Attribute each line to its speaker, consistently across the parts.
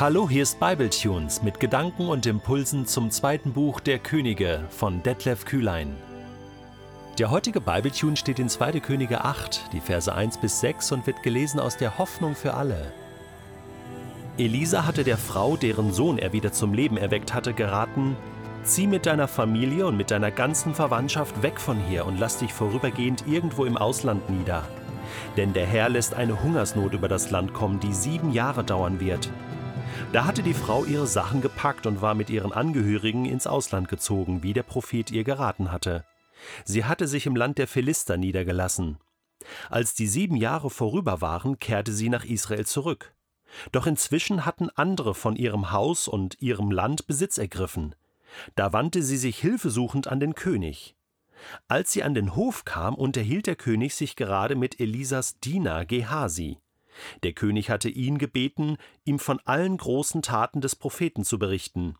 Speaker 1: Hallo, hier ist Bibletunes mit Gedanken und Impulsen zum zweiten Buch der Könige von Detlef Kühlein. Der heutige Bibletune steht in 2. Könige 8, die Verse 1 bis 6 und wird gelesen aus der Hoffnung für alle. Elisa hatte der Frau, deren Sohn er wieder zum Leben erweckt hatte, geraten, Zieh mit deiner Familie und mit deiner ganzen Verwandtschaft weg von hier und lass dich vorübergehend irgendwo im Ausland nieder. Denn der Herr lässt eine Hungersnot über das Land kommen, die sieben Jahre dauern wird. Da hatte die Frau ihre Sachen gepackt und war mit ihren Angehörigen ins Ausland gezogen, wie der Prophet ihr geraten hatte. Sie hatte sich im Land der Philister niedergelassen. Als die sieben Jahre vorüber waren, kehrte sie nach Israel zurück. Doch inzwischen hatten andere von ihrem Haus und ihrem Land Besitz ergriffen. Da wandte sie sich hilfesuchend an den König. Als sie an den Hof kam, unterhielt der König sich gerade mit Elisas Diener Gehasi. Der König hatte ihn gebeten, ihm von allen großen Taten des Propheten zu berichten.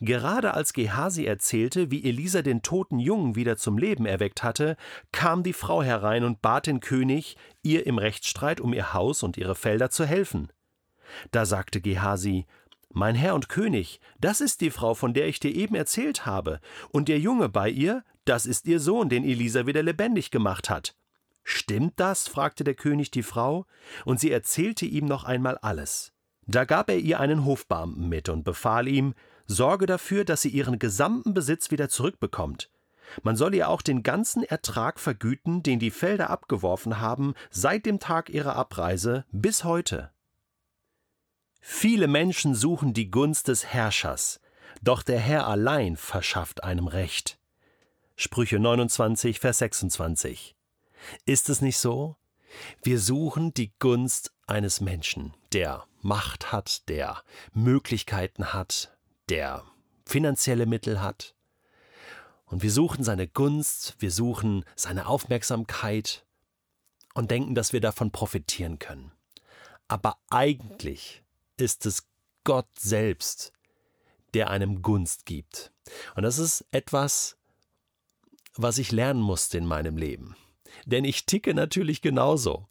Speaker 1: Gerade als Gehasi erzählte, wie Elisa den toten Jungen wieder zum Leben erweckt hatte, kam die Frau herein und bat den König, ihr im Rechtsstreit um ihr Haus und ihre Felder zu helfen. Da sagte Gehasi, mein Herr und König, das ist die Frau, von der ich dir eben erzählt habe, und der Junge bei ihr, das ist ihr Sohn, den Elisa wieder lebendig gemacht hat. Stimmt das? fragte der König die Frau, und sie erzählte ihm noch einmal alles. Da gab er ihr einen Hofbeamten mit und befahl ihm, sorge dafür, dass sie ihren gesamten Besitz wieder zurückbekommt. Man soll ihr auch den ganzen Ertrag vergüten, den die Felder abgeworfen haben, seit dem Tag ihrer Abreise bis heute. Viele Menschen suchen die Gunst des Herrschers, doch der Herr allein verschafft einem Recht. Sprüche 29, Vers 26. Ist es nicht so? Wir suchen die Gunst eines Menschen, der Macht hat, der Möglichkeiten hat, der finanzielle Mittel hat. Und wir suchen seine Gunst, wir suchen seine Aufmerksamkeit und denken, dass wir davon profitieren können. Aber eigentlich ist es Gott selbst, der einem Gunst gibt. Und das ist etwas, was ich lernen musste in meinem Leben. Denn ich ticke natürlich genauso.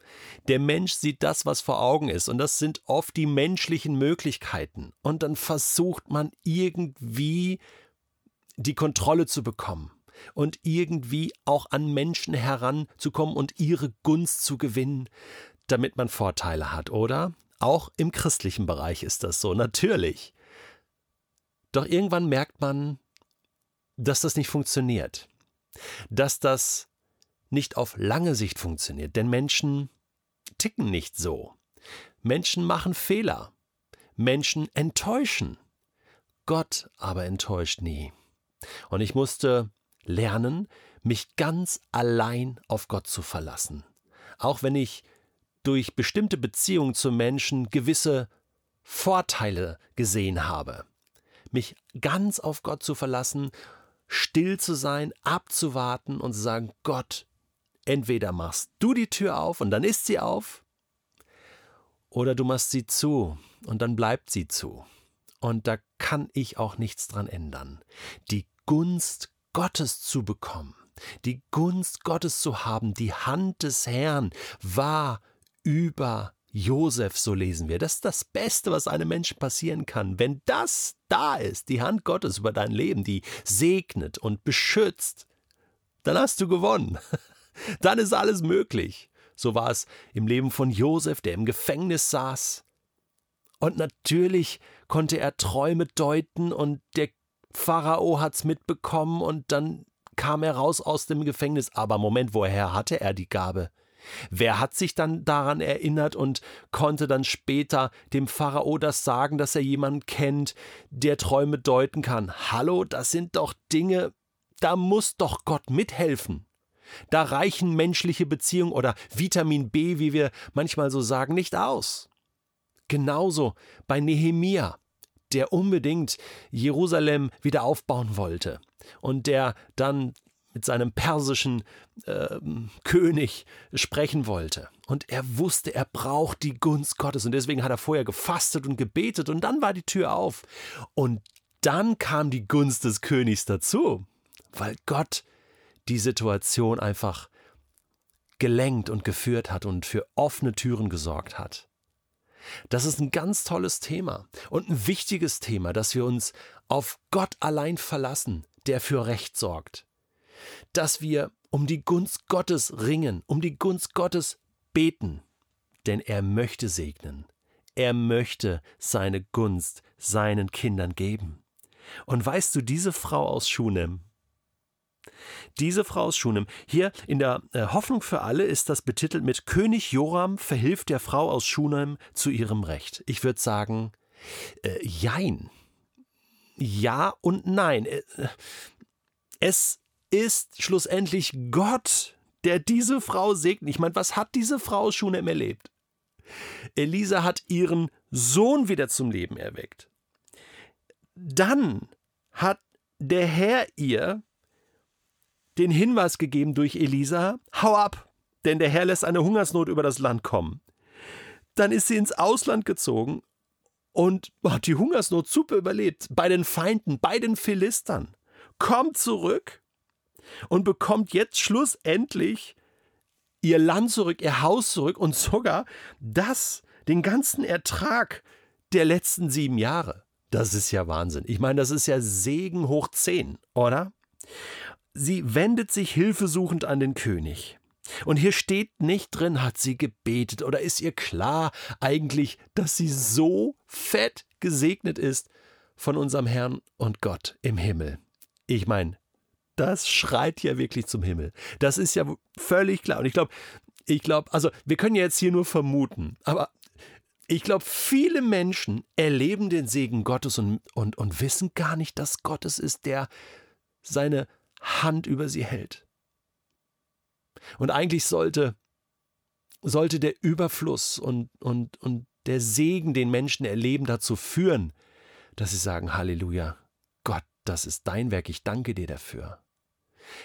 Speaker 1: Der Mensch sieht das, was vor Augen ist, und das sind oft die menschlichen Möglichkeiten. Und dann versucht man irgendwie die Kontrolle zu bekommen und irgendwie auch an Menschen heranzukommen und ihre Gunst zu gewinnen, damit man Vorteile hat, oder? Auch im christlichen Bereich ist das so, natürlich. Doch irgendwann merkt man, dass das nicht funktioniert, dass das nicht auf lange Sicht funktioniert, denn Menschen ticken nicht so. Menschen machen Fehler. Menschen enttäuschen. Gott aber enttäuscht nie. Und ich musste lernen, mich ganz allein auf Gott zu verlassen. Auch wenn ich durch bestimmte Beziehungen zu Menschen gewisse Vorteile gesehen habe. Mich ganz auf Gott zu verlassen, still zu sein, abzuwarten und zu sagen, Gott, Entweder machst du die Tür auf und dann ist sie auf, oder du machst sie zu und dann bleibt sie zu. Und da kann ich auch nichts dran ändern. Die Gunst Gottes zu bekommen, die Gunst Gottes zu haben, die Hand des Herrn war über Josef, so lesen wir. Das ist das Beste, was einem Menschen passieren kann. Wenn das da ist, die Hand Gottes über dein Leben, die segnet und beschützt, dann hast du gewonnen. Dann ist alles möglich. So war es im Leben von Josef, der im Gefängnis saß. Und natürlich konnte er Träume deuten und der Pharao hat's mitbekommen und dann kam er raus aus dem Gefängnis. Aber Moment, woher hatte er die Gabe? Wer hat sich dann daran erinnert und konnte dann später dem Pharao das sagen, dass er jemanden kennt, der Träume deuten kann? Hallo, das sind doch Dinge, da muss doch Gott mithelfen. Da reichen menschliche Beziehungen oder Vitamin B, wie wir manchmal so sagen, nicht aus. Genauso bei Nehemia, der unbedingt Jerusalem wieder aufbauen wollte und der dann mit seinem persischen äh, König sprechen wollte. Und er wusste, er braucht die Gunst Gottes. Und deswegen hat er vorher gefastet und gebetet. Und dann war die Tür auf. Und dann kam die Gunst des Königs dazu, weil Gott die Situation einfach gelenkt und geführt hat und für offene Türen gesorgt hat. Das ist ein ganz tolles Thema und ein wichtiges Thema, dass wir uns auf Gott allein verlassen, der für Recht sorgt. Dass wir um die Gunst Gottes ringen, um die Gunst Gottes beten, denn er möchte segnen. Er möchte seine Gunst seinen Kindern geben. Und weißt du, diese Frau aus Schunem, diese Frau aus Schunem, hier in der äh, Hoffnung für alle ist das betitelt mit König Joram verhilft der Frau aus Schunem zu ihrem Recht. Ich würde sagen, äh, jein. Ja und nein. Äh, es ist schlussendlich Gott, der diese Frau segnet. Ich meine, was hat diese Frau aus Schunem erlebt? Elisa hat ihren Sohn wieder zum Leben erweckt. Dann hat der Herr ihr den Hinweis gegeben durch Elisa, hau ab, denn der Herr lässt eine Hungersnot über das Land kommen. Dann ist sie ins Ausland gezogen und hat die Hungersnot super überlebt, bei den Feinden, bei den Philistern, kommt zurück und bekommt jetzt schlussendlich ihr Land zurück, ihr Haus zurück und sogar das, den ganzen Ertrag der letzten sieben Jahre. Das ist ja Wahnsinn. Ich meine, das ist ja Segen hoch zehn, oder? Sie wendet sich hilfesuchend an den König. Und hier steht nicht drin, hat sie gebetet oder ist ihr klar eigentlich, dass sie so fett gesegnet ist von unserem Herrn und Gott im Himmel. Ich meine, das schreit ja wirklich zum Himmel. Das ist ja völlig klar. Und ich glaube, ich glaube, also wir können ja jetzt hier nur vermuten, aber ich glaube, viele Menschen erleben den Segen Gottes und, und, und wissen gar nicht, dass Gott es ist, der seine Hand über sie hält. Und eigentlich sollte, sollte der Überfluss und, und, und der Segen, den Menschen erleben, dazu führen, dass sie sagen, Halleluja, Gott, das ist dein Werk, ich danke dir dafür.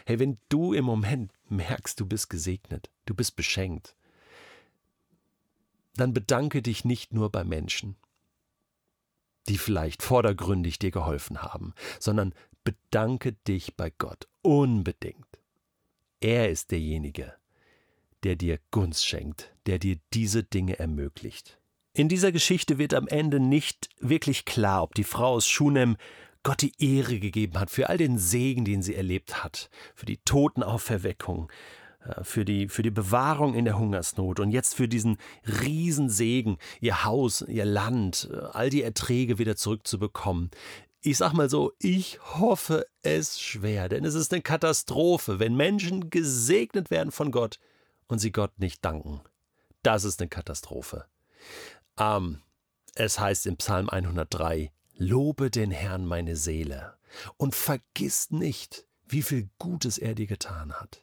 Speaker 1: Hey, wenn du im Moment merkst, du bist gesegnet, du bist beschenkt, dann bedanke dich nicht nur bei Menschen, die vielleicht vordergründig dir geholfen haben, sondern bedanke dich bei Gott unbedingt. Er ist derjenige, der dir Gunst schenkt, der dir diese Dinge ermöglicht. In dieser Geschichte wird am Ende nicht wirklich klar, ob die Frau aus Schunem Gott die Ehre gegeben hat für all den Segen, den sie erlebt hat, für die Totenauferweckung, äh, für die, für die Bewahrung in der Hungersnot und jetzt für diesen Riesensegen, ihr Haus, ihr Land, äh, all die Erträge wieder zurückzubekommen. Ich sag mal so, ich hoffe es schwer, denn es ist eine Katastrophe, wenn Menschen gesegnet werden von Gott und sie Gott nicht danken. Das ist eine Katastrophe. Ähm, es heißt im Psalm 103, Lobe den Herrn meine Seele und vergiss nicht, wie viel Gutes er dir getan hat.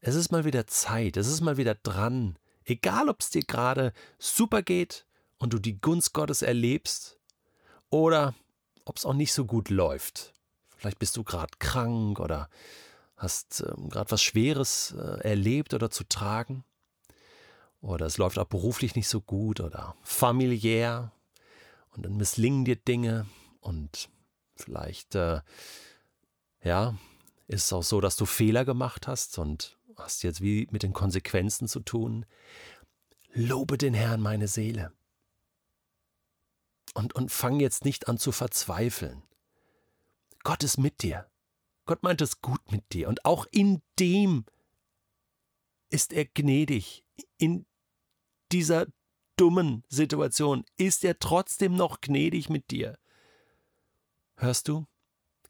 Speaker 1: Es ist mal wieder Zeit, es ist mal wieder dran, egal ob es dir gerade super geht und du die Gunst Gottes erlebst oder ob es auch nicht so gut läuft. Vielleicht bist du gerade krank oder hast äh, gerade was Schweres äh, erlebt oder zu tragen. Oder es läuft auch beruflich nicht so gut oder familiär und dann misslingen dir Dinge und vielleicht, äh, ja, ist es auch so, dass du Fehler gemacht hast und hast jetzt wie mit den Konsequenzen zu tun. Lobe den Herrn, meine Seele. Und, und fang jetzt nicht an zu verzweifeln. Gott ist mit dir. Gott meint es gut mit dir. Und auch in dem ist er gnädig. In dieser dummen Situation ist er trotzdem noch gnädig mit dir. Hörst du?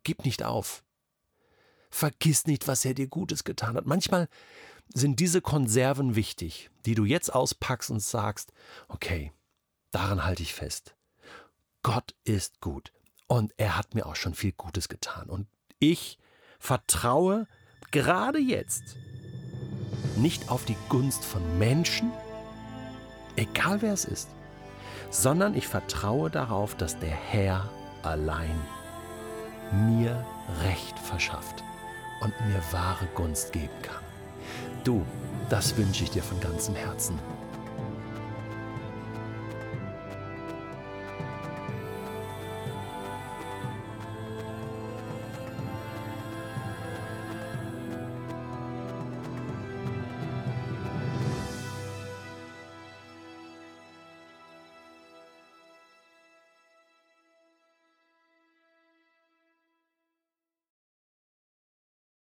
Speaker 1: Gib nicht auf. Vergiss nicht, was er dir Gutes getan hat. Manchmal sind diese Konserven wichtig, die du jetzt auspackst und sagst, okay, daran halte ich fest. Gott ist gut und er hat mir auch schon viel Gutes getan. Und ich vertraue gerade jetzt nicht auf die Gunst von Menschen, egal wer es ist, sondern ich vertraue darauf, dass der Herr allein mir Recht verschafft und mir wahre Gunst geben kann. Du, das wünsche ich dir von ganzem Herzen.